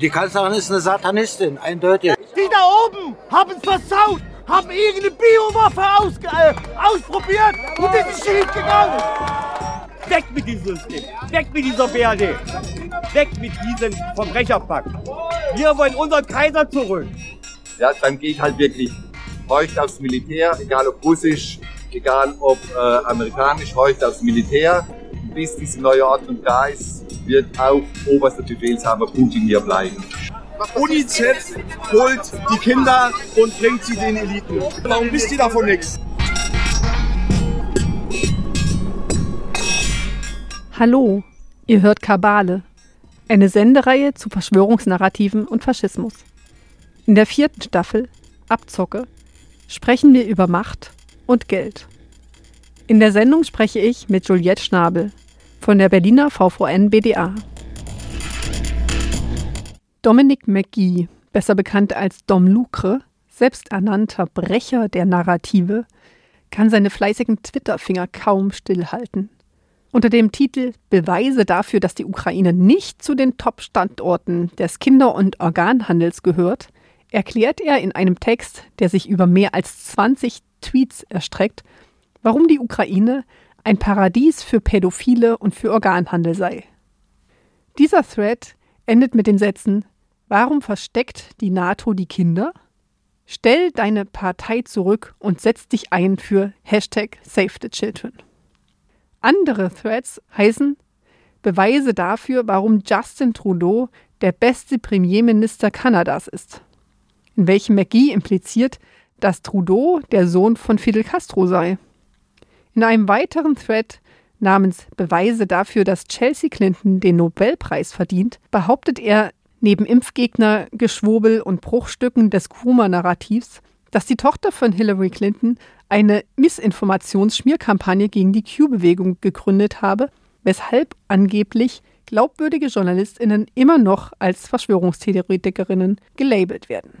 Die Kanzlerin ist eine Satanistin, eindeutig. Die da oben haben es versaut, haben irgendeine Biowaffe aus, äh, ausprobiert und ist schief gegangen. Weg mit diesem System, weg mit dieser BRD, weg mit diesem Verbrecherpakt. Wir wollen unseren Kaiser zurück. Ja, dann gehe ich halt wirklich heute aufs Militär, egal ob russisch, egal ob äh, amerikanisch, heute aufs Militär. Bis diese neue Ordnung da ist, wird auch oberster Befehlshaber Putin hier bleiben. UNICEF holt die Kinder und bringt sie den Eliten. Warum wisst ihr davon nichts? Hallo, ihr hört Kabale, eine Sendereihe zu Verschwörungsnarrativen und Faschismus. In der vierten Staffel, Abzocke, sprechen wir über Macht und Geld. In der Sendung spreche ich mit Juliette Schnabel von der Berliner VVN BDA. Dominic McGee, besser bekannt als Dom Lucre, selbsternannter Brecher der Narrative, kann seine fleißigen Twitter-Finger kaum stillhalten. Unter dem Titel Beweise dafür, dass die Ukraine nicht zu den Top-Standorten des Kinder- und Organhandels gehört, erklärt er in einem Text, der sich über mehr als 20 Tweets erstreckt, warum die Ukraine ein Paradies für Pädophile und für Organhandel sei. Dieser Thread endet mit den Sätzen Warum versteckt die NATO die Kinder? Stell deine Partei zurück und setz dich ein für Hashtag Save the Children. Andere Threads heißen Beweise dafür, warum Justin Trudeau der beste Premierminister Kanadas ist. In welchem McGee impliziert, dass Trudeau der Sohn von Fidel Castro sei. In einem weiteren Thread namens Beweise dafür, dass Chelsea Clinton den Nobelpreis verdient, behauptet er neben Impfgegner-Geschwurbel und Bruchstücken des Groomer-Narrativs, dass die Tochter von Hillary Clinton eine Missinformationsschmierkampagne gegen die Q-Bewegung gegründet habe, weshalb angeblich glaubwürdige JournalistInnen immer noch als Verschwörungstheoretikerinnen gelabelt werden.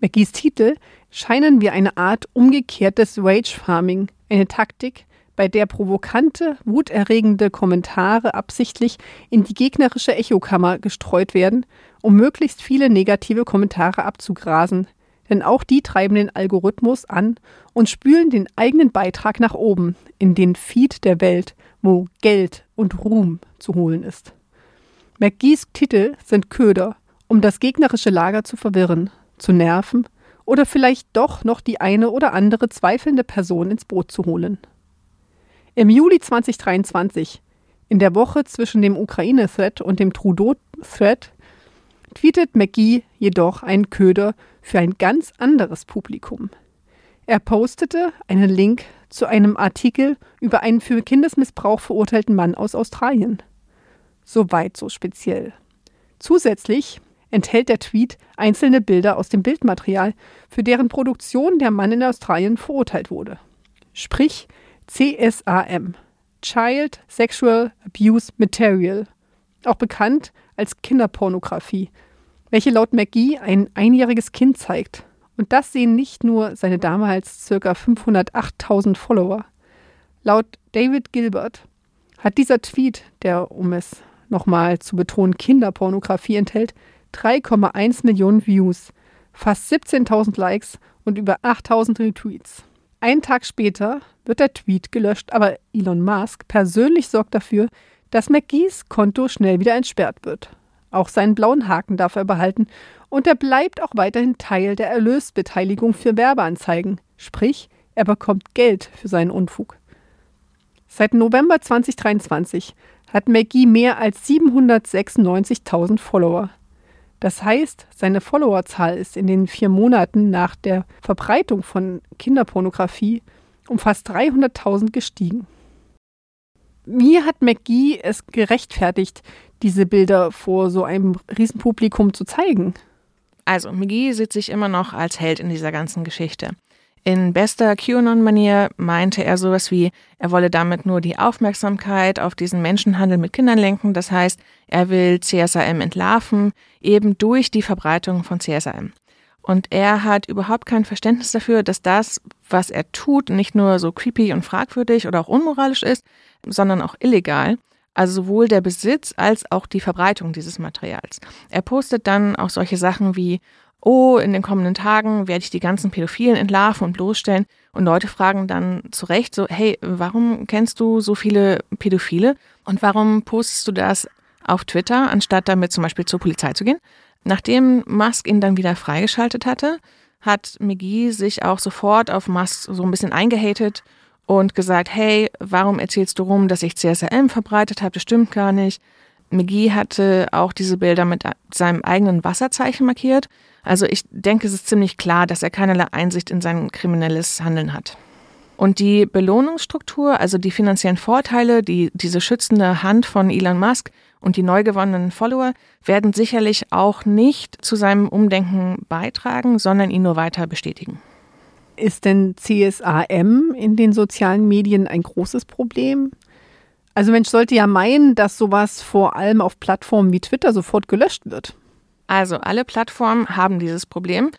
McGees Titel scheinen wie eine Art umgekehrtes Rage Farming, eine Taktik, bei der provokante, wuterregende Kommentare absichtlich in die gegnerische Echokammer gestreut werden, um möglichst viele negative Kommentare abzugrasen. Denn auch die treiben den Algorithmus an und spülen den eigenen Beitrag nach oben, in den Feed der Welt, wo Geld und Ruhm zu holen ist. McGees Titel sind Köder, um das gegnerische Lager zu verwirren, zu nerven oder vielleicht doch noch die eine oder andere zweifelnde Person ins Boot zu holen. Im Juli 2023, in der Woche zwischen dem Ukraine-Thread und dem Trudeau-Thread, tweetet McGee jedoch einen Köder für ein ganz anderes Publikum. Er postete einen Link zu einem Artikel über einen für Kindesmissbrauch verurteilten Mann aus Australien. Soweit so speziell. Zusätzlich enthält der Tweet einzelne Bilder aus dem Bildmaterial, für deren Produktion der Mann in Australien verurteilt wurde. Sprich CSAM, Child Sexual Abuse Material, auch bekannt als Kinderpornografie, welche laut McGee ein einjähriges Kind zeigt. Und das sehen nicht nur seine damals ca. 508.000 Follower. Laut David Gilbert hat dieser Tweet, der, um es nochmal zu betonen, Kinderpornografie enthält, 3,1 Millionen Views, fast 17.000 Likes und über 8.000 Retweets. Einen Tag später wird der Tweet gelöscht, aber Elon Musk persönlich sorgt dafür, dass McGees Konto schnell wieder entsperrt wird. Auch seinen blauen Haken darf er behalten und er bleibt auch weiterhin Teil der Erlösbeteiligung für Werbeanzeigen, sprich, er bekommt Geld für seinen Unfug. Seit November 2023 hat McGee mehr als 796.000 Follower. Das heißt, seine Followerzahl ist in den vier Monaten nach der Verbreitung von Kinderpornografie um fast 300.000 gestiegen. Wie hat McGee es gerechtfertigt, diese Bilder vor so einem Riesenpublikum zu zeigen? Also, McGee sieht sich immer noch als Held in dieser ganzen Geschichte. In bester QAnon-Manier meinte er sowas wie, er wolle damit nur die Aufmerksamkeit auf diesen Menschenhandel mit Kindern lenken. Das heißt, er will CSAM entlarven, eben durch die Verbreitung von CSAM. Und er hat überhaupt kein Verständnis dafür, dass das, was er tut, nicht nur so creepy und fragwürdig oder auch unmoralisch ist, sondern auch illegal. Also sowohl der Besitz als auch die Verbreitung dieses Materials. Er postet dann auch solche Sachen wie, oh, in den kommenden Tagen werde ich die ganzen Pädophilen entlarven und bloßstellen. Und Leute fragen dann zu Recht so, hey, warum kennst du so viele Pädophile? Und warum postest du das auf Twitter, anstatt damit zum Beispiel zur Polizei zu gehen? Nachdem Musk ihn dann wieder freigeschaltet hatte, hat McGee sich auch sofort auf Musk so ein bisschen eingehatet und gesagt, hey, warum erzählst du rum, dass ich CSRM verbreitet habe? Das stimmt gar nicht. McGee hatte auch diese Bilder mit seinem eigenen Wasserzeichen markiert. Also ich denke, es ist ziemlich klar, dass er keinerlei Einsicht in sein kriminelles Handeln hat. Und die Belohnungsstruktur, also die finanziellen Vorteile, die diese schützende Hand von Elon Musk und die neu gewonnenen Follower werden sicherlich auch nicht zu seinem Umdenken beitragen, sondern ihn nur weiter bestätigen. Ist denn CSAM in den sozialen Medien ein großes Problem? Also Mensch sollte ja meinen, dass sowas vor allem auf Plattformen wie Twitter sofort gelöscht wird. Also alle Plattformen haben dieses Problem.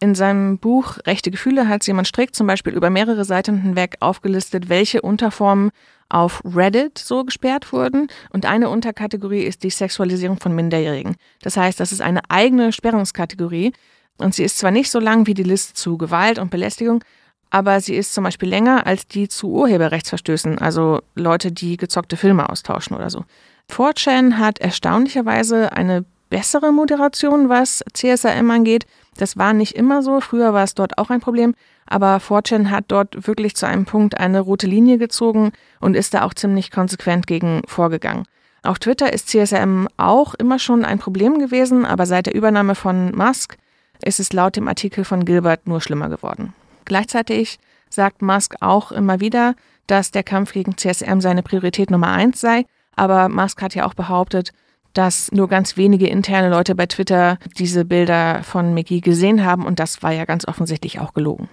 In seinem Buch Rechte Gefühle hat Simon Strick zum Beispiel über mehrere Seiten hinweg aufgelistet, welche Unterformen auf Reddit so gesperrt wurden. Und eine Unterkategorie ist die Sexualisierung von Minderjährigen. Das heißt, das ist eine eigene Sperrungskategorie. Und sie ist zwar nicht so lang wie die Liste zu Gewalt und Belästigung, aber sie ist zum Beispiel länger als die zu Urheberrechtsverstößen, also Leute, die gezockte Filme austauschen oder so. 4chan hat erstaunlicherweise eine bessere Moderation, was CSRM angeht. Das war nicht immer so. Früher war es dort auch ein Problem. Aber 4chan hat dort wirklich zu einem Punkt eine rote Linie gezogen und ist da auch ziemlich konsequent gegen vorgegangen. Auf Twitter ist CSRM auch immer schon ein Problem gewesen, aber seit der Übernahme von Musk ist es laut dem Artikel von Gilbert nur schlimmer geworden. Gleichzeitig sagt Musk auch immer wieder, dass der Kampf gegen CSRM seine Priorität Nummer eins sei. Aber Musk hat ja auch behauptet, dass nur ganz wenige interne Leute bei Twitter diese Bilder von Mickey gesehen haben und das war ja ganz offensichtlich auch gelogen.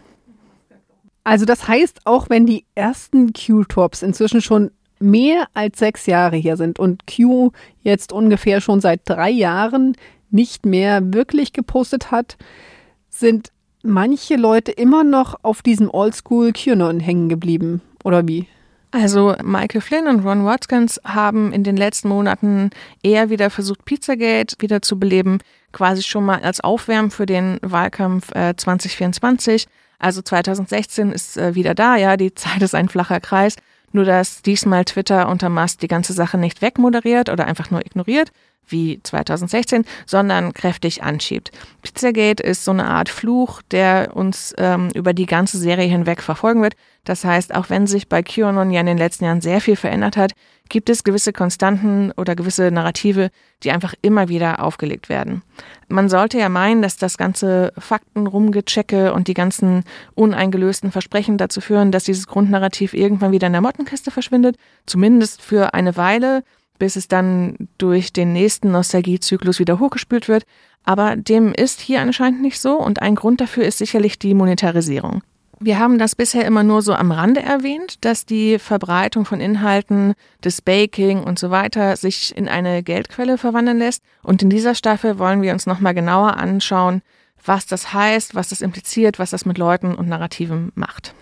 Also das heißt, auch wenn die ersten Q-Tops inzwischen schon mehr als sechs Jahre hier sind und Q jetzt ungefähr schon seit drei Jahren nicht mehr wirklich gepostet hat, sind manche Leute immer noch auf diesem Oldschool QAnon hängen geblieben, oder wie? Also Michael Flynn und Ron Watkins haben in den letzten Monaten eher wieder versucht, Pizzagate wieder zu beleben, quasi schon mal als Aufwärmen für den Wahlkampf äh, 2024. Also 2016 ist äh, wieder da, ja, die Zeit ist ein flacher Kreis. Nur dass diesmal Twitter unter Musk die ganze Sache nicht wegmoderiert oder einfach nur ignoriert, wie 2016, sondern kräftig anschiebt. Pizzagate ist so eine Art Fluch, der uns ähm, über die ganze Serie hinweg verfolgen wird. Das heißt, auch wenn sich bei QAnon ja in den letzten Jahren sehr viel verändert hat, gibt es gewisse Konstanten oder gewisse Narrative, die einfach immer wieder aufgelegt werden. Man sollte ja meinen, dass das ganze Faktenrumgechecke und die ganzen uneingelösten Versprechen dazu führen, dass dieses Grundnarrativ irgendwann wieder in der Mottenkiste verschwindet, zumindest für eine Weile, bis es dann durch den nächsten Nostalgiezyklus wieder hochgespült wird. Aber dem ist hier anscheinend nicht so und ein Grund dafür ist sicherlich die Monetarisierung. Wir haben das bisher immer nur so am Rande erwähnt, dass die Verbreitung von Inhalten, des Baking und so weiter sich in eine Geldquelle verwandeln lässt. Und in dieser Staffel wollen wir uns nochmal genauer anschauen, was das heißt, was das impliziert, was das mit Leuten und Narrativen macht.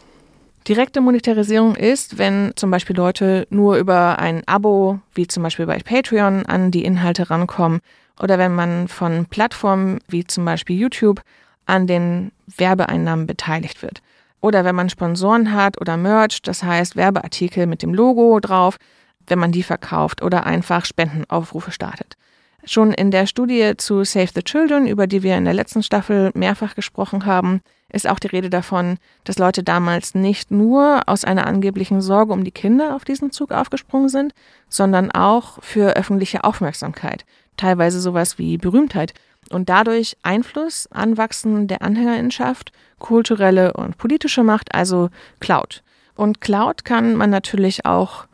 Direkte Monetarisierung ist, wenn zum Beispiel Leute nur über ein Abo, wie zum Beispiel bei Patreon, an die Inhalte rankommen oder wenn man von Plattformen wie zum Beispiel YouTube an den Werbeeinnahmen beteiligt wird. Oder wenn man Sponsoren hat oder Merch, das heißt Werbeartikel mit dem Logo drauf, wenn man die verkauft oder einfach Spendenaufrufe startet. Schon in der Studie zu Save the Children, über die wir in der letzten Staffel mehrfach gesprochen haben, ist auch die Rede davon, dass Leute damals nicht nur aus einer angeblichen Sorge um die Kinder auf diesen Zug aufgesprungen sind, sondern auch für öffentliche Aufmerksamkeit, teilweise sowas wie Berühmtheit und dadurch Einfluss, Anwachsen der Anhängerinschaft, kulturelle und politische Macht, also Cloud. Und Cloud kann man natürlich auch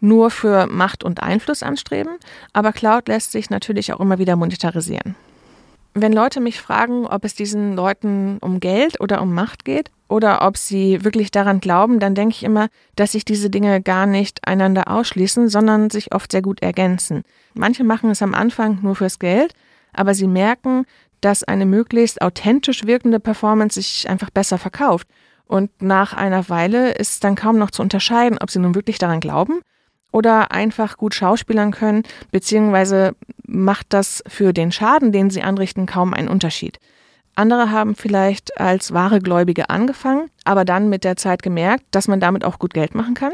nur für Macht und Einfluss anstreben, aber Cloud lässt sich natürlich auch immer wieder monetarisieren. Wenn Leute mich fragen, ob es diesen Leuten um Geld oder um Macht geht oder ob sie wirklich daran glauben, dann denke ich immer, dass sich diese Dinge gar nicht einander ausschließen, sondern sich oft sehr gut ergänzen. Manche machen es am Anfang nur fürs Geld, aber sie merken, dass eine möglichst authentisch wirkende Performance sich einfach besser verkauft. Und nach einer Weile ist dann kaum noch zu unterscheiden, ob sie nun wirklich daran glauben oder einfach gut schauspielern können, beziehungsweise macht das für den Schaden, den sie anrichten, kaum einen Unterschied. Andere haben vielleicht als wahre Gläubige angefangen, aber dann mit der Zeit gemerkt, dass man damit auch gut Geld machen kann.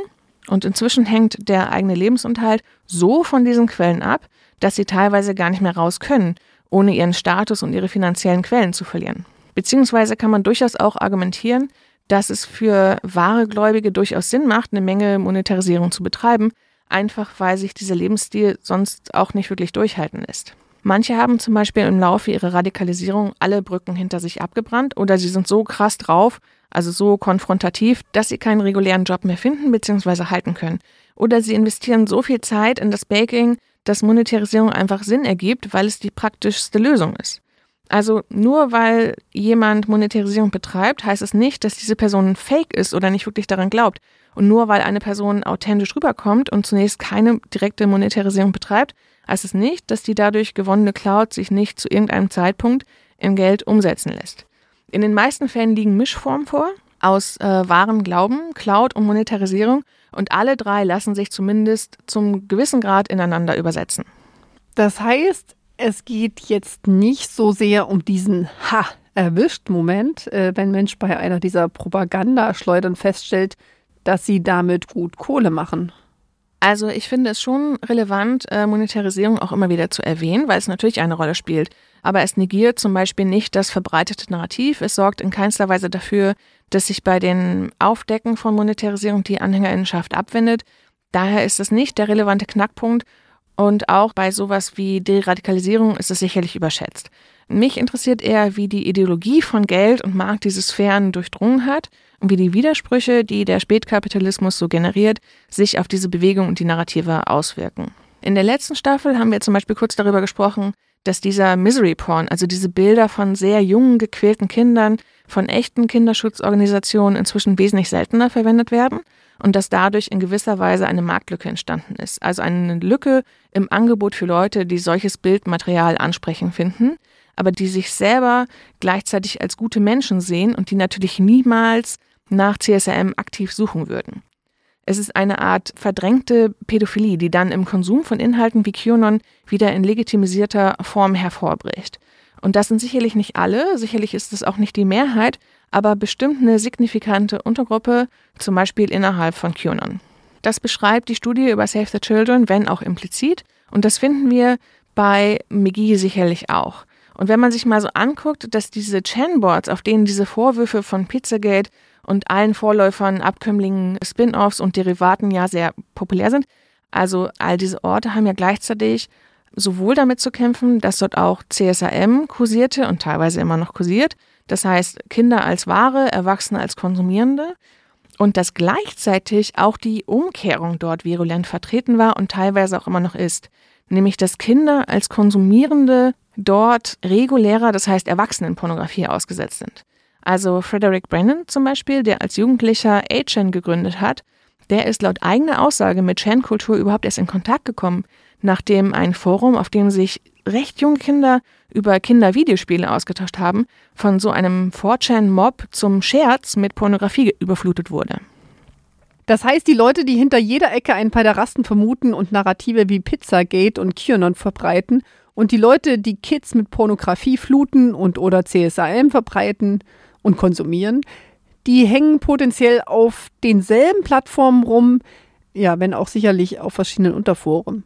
Und inzwischen hängt der eigene Lebensunterhalt so von diesen Quellen ab, dass sie teilweise gar nicht mehr raus können, ohne ihren Status und ihre finanziellen Quellen zu verlieren. Beziehungsweise kann man durchaus auch argumentieren, dass es für wahre Gläubige durchaus Sinn macht, eine Menge Monetarisierung zu betreiben, einfach weil sich dieser Lebensstil sonst auch nicht wirklich durchhalten lässt. Manche haben zum Beispiel im Laufe ihrer Radikalisierung alle Brücken hinter sich abgebrannt oder sie sind so krass drauf, also so konfrontativ, dass sie keinen regulären Job mehr finden bzw. halten können. Oder sie investieren so viel Zeit in das Baking, dass Monetarisierung einfach Sinn ergibt, weil es die praktischste Lösung ist. Also nur weil jemand Monetarisierung betreibt, heißt es nicht, dass diese Person fake ist oder nicht wirklich daran glaubt. Und nur weil eine Person authentisch rüberkommt und zunächst keine direkte Monetarisierung betreibt, heißt es nicht, dass die dadurch gewonnene Cloud sich nicht zu irgendeinem Zeitpunkt in Geld umsetzen lässt. In den meisten Fällen liegen Mischformen vor aus äh, wahrem Glauben, Cloud und Monetarisierung und alle drei lassen sich zumindest zum gewissen Grad ineinander übersetzen. Das heißt, es geht jetzt nicht so sehr um diesen Ha erwischt Moment, äh, wenn Mensch bei einer dieser Propagandaschleudern feststellt, dass sie damit gut Kohle machen. Also ich finde es schon relevant, äh, Monetarisierung auch immer wieder zu erwähnen, weil es natürlich eine Rolle spielt. Aber es negiert zum Beispiel nicht das verbreitete Narrativ. Es sorgt in keinster Weise dafür, dass sich bei den Aufdecken von Monetarisierung die Anhängerinnenschaft abwendet. Daher ist es nicht der relevante Knackpunkt und auch bei sowas wie Deradikalisierung ist es sicherlich überschätzt. Mich interessiert eher, wie die Ideologie von Geld und Markt diese Sphären durchdrungen hat und wie die Widersprüche, die der Spätkapitalismus so generiert, sich auf diese Bewegung und die Narrative auswirken. In der letzten Staffel haben wir zum Beispiel kurz darüber gesprochen, dass dieser Misery Porn, also diese Bilder von sehr jungen, gequälten Kindern, von echten Kinderschutzorganisationen inzwischen wesentlich seltener verwendet werden und dass dadurch in gewisser Weise eine Marktlücke entstanden ist. Also eine Lücke im Angebot für Leute, die solches Bildmaterial ansprechend finden, aber die sich selber gleichzeitig als gute Menschen sehen und die natürlich niemals nach CSRM aktiv suchen würden. Es ist eine Art verdrängte Pädophilie, die dann im Konsum von Inhalten wie QAnon wieder in legitimisierter Form hervorbricht. Und das sind sicherlich nicht alle, sicherlich ist es auch nicht die Mehrheit, aber bestimmt eine signifikante Untergruppe, zum Beispiel innerhalb von QAnon. Das beschreibt die Studie über Save the Children, wenn auch implizit, und das finden wir bei McGee sicherlich auch. Und wenn man sich mal so anguckt, dass diese Chanboards, auf denen diese Vorwürfe von Pizzagate und allen Vorläufern, Abkömmlingen, Spin-offs und Derivaten ja sehr populär sind, also all diese Orte haben ja gleichzeitig sowohl damit zu kämpfen, dass dort auch CSAM kursierte und teilweise immer noch kursiert, das heißt Kinder als Ware, Erwachsene als Konsumierende, und dass gleichzeitig auch die Umkehrung dort virulent vertreten war und teilweise auch immer noch ist, nämlich dass Kinder als Konsumierende dort regulärer, das heißt Erwachsenenpornografie ausgesetzt sind. Also Frederick Brennan zum Beispiel, der als Jugendlicher A-Chan gegründet hat, der ist laut eigener Aussage mit Chan-Kultur überhaupt erst in Kontakt gekommen, nachdem ein Forum, auf dem sich recht junge Kinder über Kindervideospiele ausgetauscht haben, von so einem 4chan-Mob zum Scherz mit Pornografie überflutet wurde. Das heißt, die Leute, die hinter jeder Ecke einen Pederasten vermuten und Narrative wie Pizzagate und QAnon verbreiten und die Leute, die Kids mit Pornografie fluten und oder CSAM verbreiten und konsumieren, die hängen potenziell auf denselben Plattformen rum, ja, wenn auch sicherlich auf verschiedenen Unterforen.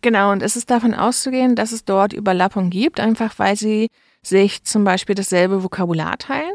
Genau, und es ist davon auszugehen, dass es dort Überlappung gibt, einfach weil sie sich zum Beispiel dasselbe Vokabular teilen,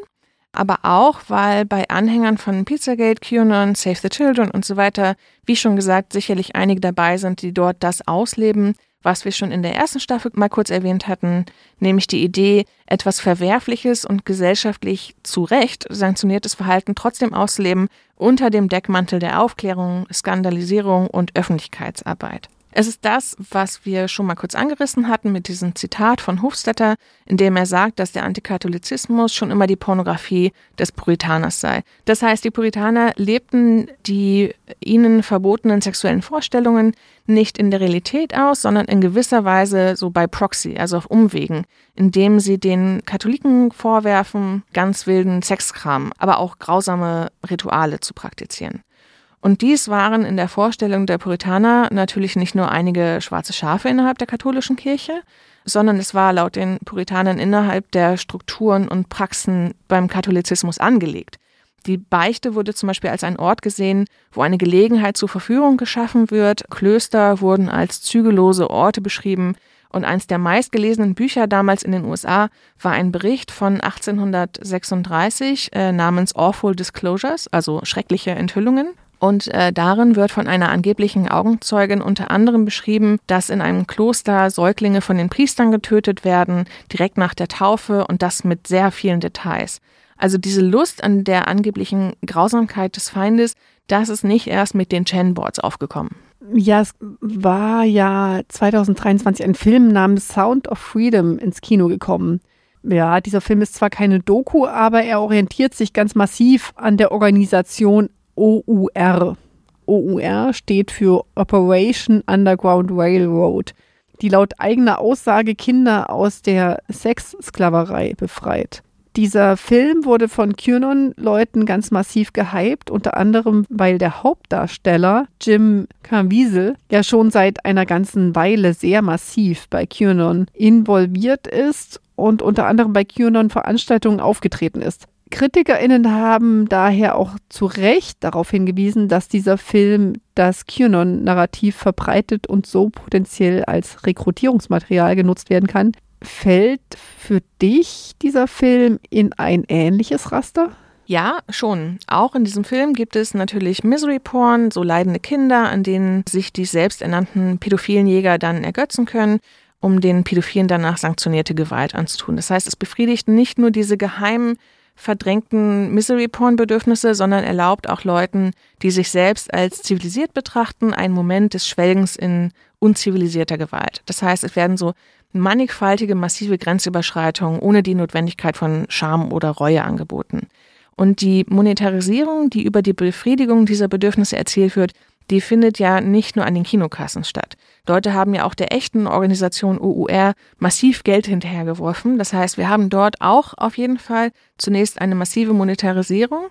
aber auch, weil bei Anhängern von Pizzagate, QAnon, Save the Children und so weiter, wie schon gesagt, sicherlich einige dabei sind, die dort das ausleben, was wir schon in der ersten Staffel mal kurz erwähnt hatten, nämlich die Idee, etwas Verwerfliches und gesellschaftlich zu Recht sanktioniertes Verhalten trotzdem auszuleben unter dem Deckmantel der Aufklärung, Skandalisierung und Öffentlichkeitsarbeit. Es ist das, was wir schon mal kurz angerissen hatten mit diesem Zitat von Hofstetter, in dem er sagt, dass der Antikatholizismus schon immer die Pornografie des Puritaners sei. Das heißt, die Puritaner lebten die ihnen verbotenen sexuellen Vorstellungen nicht in der Realität aus, sondern in gewisser Weise so bei Proxy, also auf Umwegen, indem sie den Katholiken vorwerfen, ganz wilden Sexkram, aber auch grausame Rituale zu praktizieren. Und dies waren in der Vorstellung der Puritaner natürlich nicht nur einige schwarze Schafe innerhalb der katholischen Kirche, sondern es war laut den Puritanern innerhalb der Strukturen und Praxen beim Katholizismus angelegt. Die Beichte wurde zum Beispiel als ein Ort gesehen, wo eine Gelegenheit zur Verführung geschaffen wird. Klöster wurden als zügellose Orte beschrieben. Und eins der meistgelesenen Bücher damals in den USA war ein Bericht von 1836 äh, namens Awful Disclosures, also schreckliche Enthüllungen. Und äh, darin wird von einer angeblichen Augenzeugin unter anderem beschrieben, dass in einem Kloster Säuglinge von den Priestern getötet werden, direkt nach der Taufe und das mit sehr vielen Details. Also diese Lust an der angeblichen Grausamkeit des Feindes, das ist nicht erst mit den Chan-Boards aufgekommen. Ja, es war ja 2023 ein Film namens Sound of Freedom ins Kino gekommen. Ja, dieser Film ist zwar keine Doku, aber er orientiert sich ganz massiv an der Organisation OUR. OUR steht für Operation Underground Railroad, die laut eigener Aussage Kinder aus der Sexsklaverei befreit. Dieser Film wurde von QAnon-Leuten ganz massiv gehypt, unter anderem, weil der Hauptdarsteller Jim Caviezel ja schon seit einer ganzen Weile sehr massiv bei QAnon involviert ist und unter anderem bei QAnon-Veranstaltungen aufgetreten ist. KritikerInnen haben daher auch zu Recht darauf hingewiesen, dass dieser Film das QAnon-Narrativ verbreitet und so potenziell als Rekrutierungsmaterial genutzt werden kann. Fällt für dich dieser Film in ein ähnliches Raster? Ja, schon. Auch in diesem Film gibt es natürlich Misery Porn, so leidende Kinder, an denen sich die selbsternannten pädophilen Jäger dann ergötzen können, um den Pädophilen danach sanktionierte Gewalt anzutun. Das heißt, es befriedigt nicht nur diese geheimen verdrängten Misery-Porn-Bedürfnisse, sondern erlaubt auch Leuten, die sich selbst als zivilisiert betrachten, einen Moment des Schwelgens in unzivilisierter Gewalt. Das heißt, es werden so mannigfaltige, massive Grenzüberschreitungen ohne die Notwendigkeit von Scham oder Reue angeboten. Und die Monetarisierung, die über die Befriedigung dieser Bedürfnisse erzielt wird, die findet ja nicht nur an den Kinokassen statt. Leute haben ja auch der echten Organisation OUR massiv Geld hinterhergeworfen. Das heißt, wir haben dort auch auf jeden Fall zunächst eine massive Monetarisierung.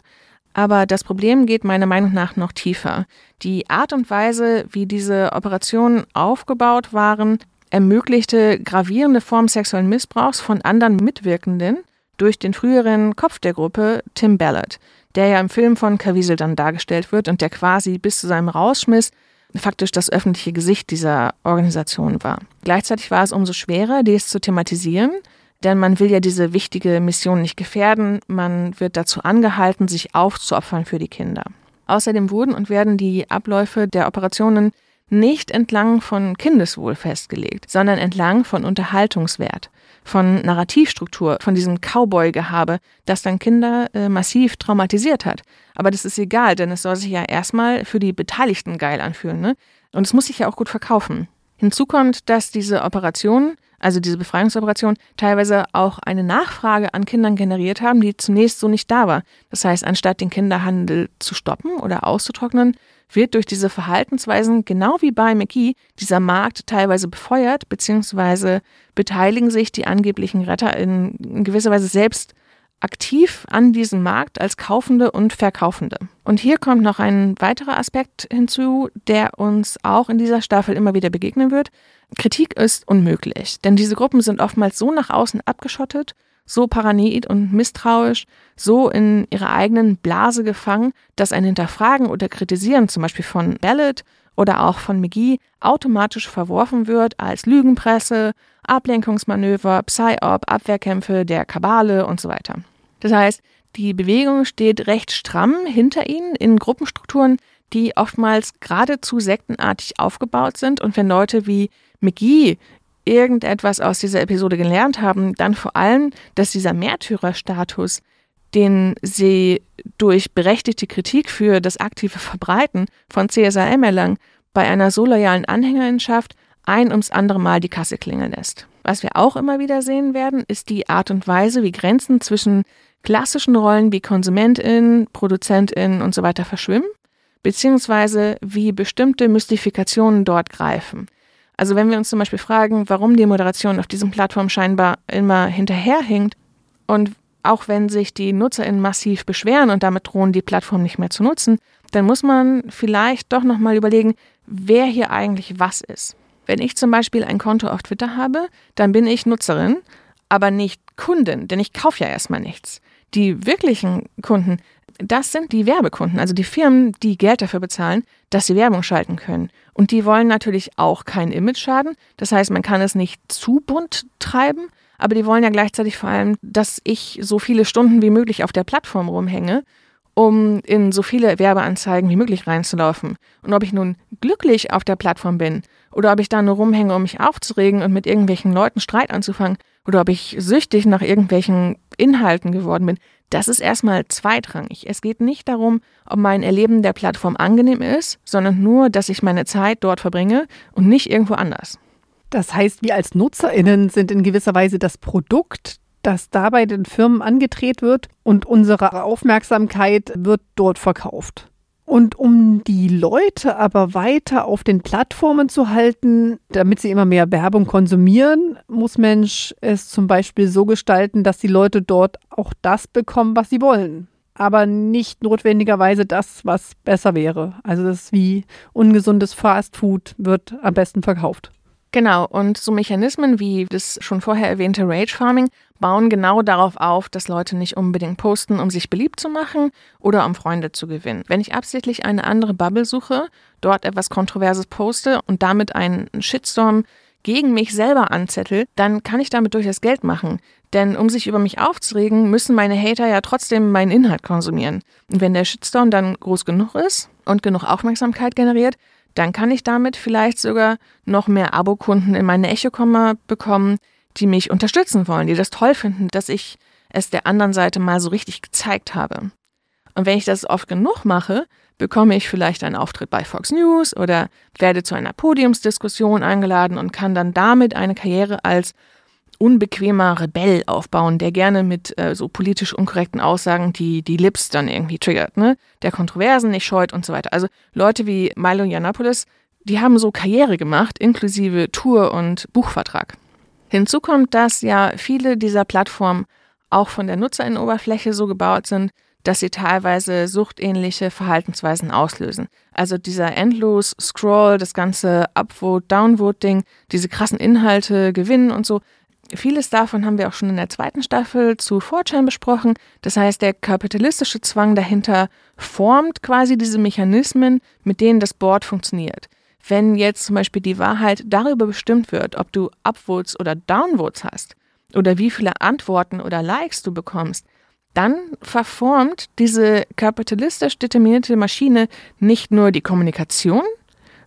Aber das Problem geht meiner Meinung nach noch tiefer. Die Art und Weise, wie diese Operationen aufgebaut waren, ermöglichte gravierende Formen sexuellen Missbrauchs von anderen Mitwirkenden durch den früheren Kopf der Gruppe, Tim Ballard der ja im Film von Caviezel dann dargestellt wird und der quasi bis zu seinem Rausschmiss faktisch das öffentliche Gesicht dieser Organisation war. Gleichzeitig war es umso schwerer, dies zu thematisieren, denn man will ja diese wichtige Mission nicht gefährden, man wird dazu angehalten, sich aufzuopfern für die Kinder. Außerdem wurden und werden die Abläufe der Operationen nicht entlang von Kindeswohl festgelegt, sondern entlang von Unterhaltungswert von Narrativstruktur, von diesem Cowboy-Gehabe, das dann Kinder äh, massiv traumatisiert hat. Aber das ist egal, denn es soll sich ja erstmal für die Beteiligten geil anfühlen. Ne? Und es muss sich ja auch gut verkaufen. Hinzu kommt, dass diese Operation, also diese Befreiungsoperation, teilweise auch eine Nachfrage an Kindern generiert haben, die zunächst so nicht da war. Das heißt, anstatt den Kinderhandel zu stoppen oder auszutrocknen, wird durch diese Verhaltensweisen, genau wie bei McKee, dieser Markt teilweise befeuert, beziehungsweise beteiligen sich die angeblichen Retter in, in gewisser Weise selbst aktiv an diesem Markt als Kaufende und Verkaufende. Und hier kommt noch ein weiterer Aspekt hinzu, der uns auch in dieser Staffel immer wieder begegnen wird. Kritik ist unmöglich, denn diese Gruppen sind oftmals so nach außen abgeschottet so paranoid und misstrauisch, so in ihrer eigenen Blase gefangen, dass ein Hinterfragen oder Kritisieren zum Beispiel von Ballot oder auch von McGee automatisch verworfen wird als Lügenpresse, Ablenkungsmanöver, Psy-Op, Abwehrkämpfe der Kabale und so weiter. Das heißt, die Bewegung steht recht stramm hinter ihnen in Gruppenstrukturen, die oftmals geradezu sektenartig aufgebaut sind und wenn Leute wie McGee irgendetwas aus dieser Episode gelernt haben, dann vor allem, dass dieser Märtyrerstatus, den sie durch berechtigte Kritik für das aktive Verbreiten von CSRM erlangen, bei einer so loyalen Anhängerinschaft ein ums andere Mal die Kasse klingeln lässt. Was wir auch immer wieder sehen werden, ist die Art und Weise, wie Grenzen zwischen klassischen Rollen wie Konsumentin, Produzentin und so weiter verschwimmen, beziehungsweise wie bestimmte Mystifikationen dort greifen. Also wenn wir uns zum Beispiel fragen, warum die Moderation auf diesen Plattformen scheinbar immer hinterherhinkt und auch wenn sich die NutzerInnen massiv beschweren und damit drohen, die Plattform nicht mehr zu nutzen, dann muss man vielleicht doch nochmal überlegen, wer hier eigentlich was ist. Wenn ich zum Beispiel ein Konto auf Twitter habe, dann bin ich Nutzerin, aber nicht Kundin, denn ich kaufe ja erstmal nichts. Die wirklichen Kunden, das sind die Werbekunden, also die Firmen, die Geld dafür bezahlen, dass sie Werbung schalten können. Und die wollen natürlich auch kein Image schaden. Das heißt, man kann es nicht zu bunt treiben, aber die wollen ja gleichzeitig vor allem, dass ich so viele Stunden wie möglich auf der Plattform rumhänge, um in so viele Werbeanzeigen wie möglich reinzulaufen. Und ob ich nun glücklich auf der Plattform bin oder ob ich da nur rumhänge, um mich aufzuregen und mit irgendwelchen Leuten Streit anzufangen oder ob ich süchtig nach irgendwelchen Inhalten geworden bin, das ist erstmal zweitrangig. Es geht nicht darum, ob mein Erleben der Plattform angenehm ist, sondern nur, dass ich meine Zeit dort verbringe und nicht irgendwo anders. Das heißt, wir als Nutzerinnen sind in gewisser Weise das Produkt, das dabei den Firmen angedreht wird und unsere Aufmerksamkeit wird dort verkauft. Und um die Leute aber weiter auf den Plattformen zu halten, damit sie immer mehr Werbung konsumieren, muss Mensch es zum Beispiel so gestalten, dass die Leute dort auch das bekommen, was sie wollen. Aber nicht notwendigerweise das, was besser wäre. Also das ist wie ungesundes Fastfood wird am besten verkauft. Genau, und so Mechanismen wie das schon vorher erwähnte Rage Farming bauen genau darauf auf, dass Leute nicht unbedingt posten, um sich beliebt zu machen oder um Freunde zu gewinnen. Wenn ich absichtlich eine andere Bubble suche, dort etwas Kontroverses poste und damit einen Shitstorm gegen mich selber anzettel, dann kann ich damit durchaus Geld machen. Denn um sich über mich aufzuregen, müssen meine Hater ja trotzdem meinen Inhalt konsumieren. Und wenn der Shitstorm dann groß genug ist und genug Aufmerksamkeit generiert, dann kann ich damit vielleicht sogar noch mehr Abokunden in meine Echokomma bekommen, die mich unterstützen wollen, die das toll finden, dass ich es der anderen Seite mal so richtig gezeigt habe. Und wenn ich das oft genug mache, bekomme ich vielleicht einen Auftritt bei Fox News oder werde zu einer Podiumsdiskussion eingeladen und kann dann damit eine Karriere als unbequemer Rebell aufbauen, der gerne mit äh, so politisch unkorrekten Aussagen die, die Lips dann irgendwie triggert, ne? Der Kontroversen nicht scheut und so weiter. Also Leute wie Milo Yiannopoulos, die haben so Karriere gemacht, inklusive Tour und Buchvertrag. Hinzu kommt, dass ja viele dieser Plattformen auch von der Nutzerinnenoberfläche so gebaut sind, dass sie teilweise suchtähnliche Verhaltensweisen auslösen. Also dieser endlos Scroll, das ganze Upvote, Downvote-Ding, diese krassen Inhalte gewinnen und so, Vieles davon haben wir auch schon in der zweiten Staffel zu Fortschein besprochen. Das heißt, der kapitalistische Zwang dahinter formt quasi diese Mechanismen, mit denen das Board funktioniert. Wenn jetzt zum Beispiel die Wahrheit darüber bestimmt wird, ob du Upvotes oder Downvotes hast oder wie viele Antworten oder Likes du bekommst, dann verformt diese kapitalistisch determinierte Maschine nicht nur die Kommunikation,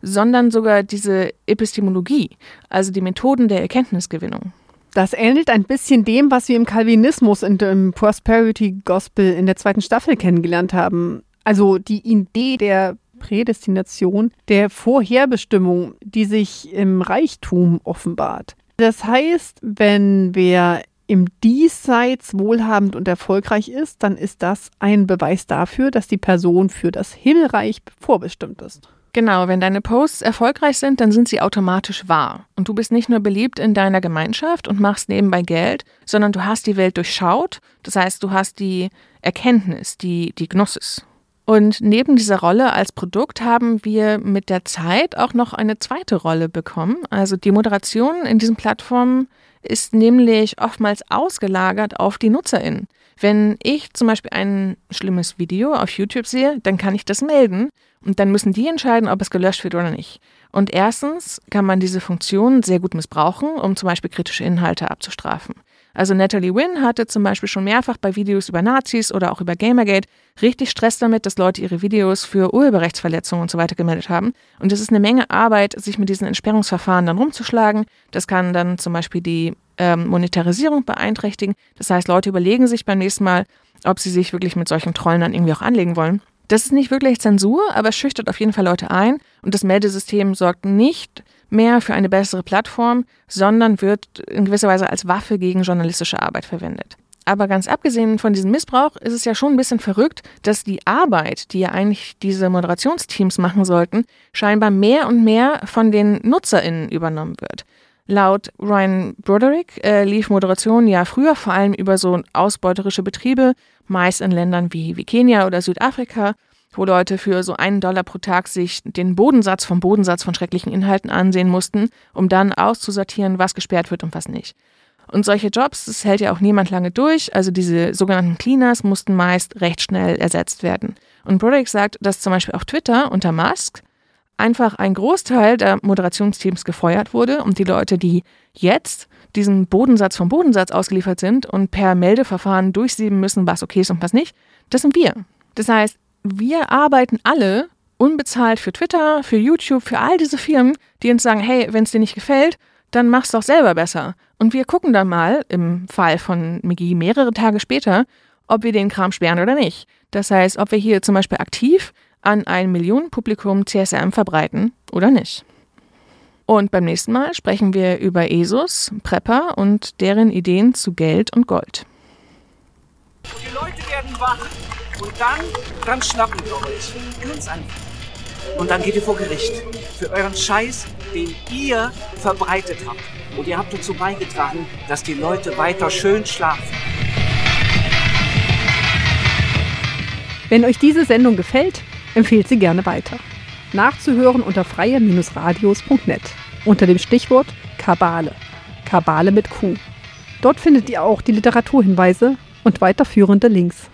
sondern sogar diese Epistemologie, also die Methoden der Erkenntnisgewinnung. Das ähnelt ein bisschen dem, was wir im Calvinismus und im Prosperity Gospel in der zweiten Staffel kennengelernt haben. Also die Idee der Prädestination, der Vorherbestimmung, die sich im Reichtum offenbart. Das heißt, wenn wer im Diesseits wohlhabend und erfolgreich ist, dann ist das ein Beweis dafür, dass die Person für das Himmelreich vorbestimmt ist. Genau, wenn deine Posts erfolgreich sind, dann sind sie automatisch wahr. Und du bist nicht nur beliebt in deiner Gemeinschaft und machst nebenbei Geld, sondern du hast die Welt durchschaut. Das heißt, du hast die Erkenntnis, die, die Gnosis. Und neben dieser Rolle als Produkt haben wir mit der Zeit auch noch eine zweite Rolle bekommen. Also die Moderation in diesen Plattformen ist nämlich oftmals ausgelagert auf die NutzerInnen. Wenn ich zum Beispiel ein schlimmes Video auf YouTube sehe, dann kann ich das melden und dann müssen die entscheiden, ob es gelöscht wird oder nicht. Und erstens kann man diese Funktion sehr gut missbrauchen, um zum Beispiel kritische Inhalte abzustrafen. Also Natalie Wynn hatte zum Beispiel schon mehrfach bei Videos über Nazis oder auch über Gamergate richtig Stress damit, dass Leute ihre Videos für Urheberrechtsverletzungen und so weiter gemeldet haben. Und es ist eine Menge Arbeit, sich mit diesen Entsperrungsverfahren dann rumzuschlagen. Das kann dann zum Beispiel die ähm, Monetarisierung beeinträchtigen. Das heißt, Leute überlegen sich beim nächsten Mal, ob sie sich wirklich mit solchen Trollen dann irgendwie auch anlegen wollen. Das ist nicht wirklich Zensur, aber es schüchtert auf jeden Fall Leute ein und das Meldesystem sorgt nicht mehr für eine bessere Plattform, sondern wird in gewisser Weise als Waffe gegen journalistische Arbeit verwendet. Aber ganz abgesehen von diesem Missbrauch ist es ja schon ein bisschen verrückt, dass die Arbeit, die ja eigentlich diese Moderationsteams machen sollten, scheinbar mehr und mehr von den NutzerInnen übernommen wird. Laut Ryan Broderick äh, lief Moderation ja früher vor allem über so ausbeuterische Betriebe, meist in Ländern wie, wie Kenia oder Südafrika. wo Leute für so einen Dollar pro Tag sich den Bodensatz vom Bodensatz von schrecklichen Inhalten ansehen mussten, um dann auszusortieren, was gesperrt wird und was nicht. Und solche Jobs, das hält ja auch niemand lange durch. Also diese sogenannten Cleaners mussten meist recht schnell ersetzt werden. Und Broderick sagt, dass zum Beispiel auf Twitter unter Musk einfach ein Großteil der Moderationsteams gefeuert wurde und die Leute, die jetzt diesen Bodensatz vom Bodensatz ausgeliefert sind und per Meldeverfahren durchsieben müssen, was okay ist und was nicht, das sind wir. Das heißt, wir arbeiten alle unbezahlt für Twitter, für YouTube, für all diese Firmen, die uns sagen, hey, wenn es dir nicht gefällt, dann mach's doch selber besser. Und wir gucken dann mal, im Fall von McGee mehrere Tage später, ob wir den Kram sperren oder nicht. Das heißt, ob wir hier zum Beispiel aktiv an ein Millionenpublikum CSM verbreiten oder nicht. Und beim nächsten Mal sprechen wir über ESOS, Prepper und deren Ideen zu Geld und Gold. Die Leute werden wach und dann, dann schnappen wir euch. Ganz einfach. Und dann geht ihr vor Gericht. Für euren Scheiß, den ihr verbreitet habt. Und ihr habt dazu beigetragen, dass die Leute weiter schön schlafen. Wenn euch diese Sendung gefällt, empfehlt sie gerne weiter. Nachzuhören unter freie-radios.net unter dem Stichwort Kabale. Kabale mit Q. Dort findet ihr auch die Literaturhinweise und weiterführende Links.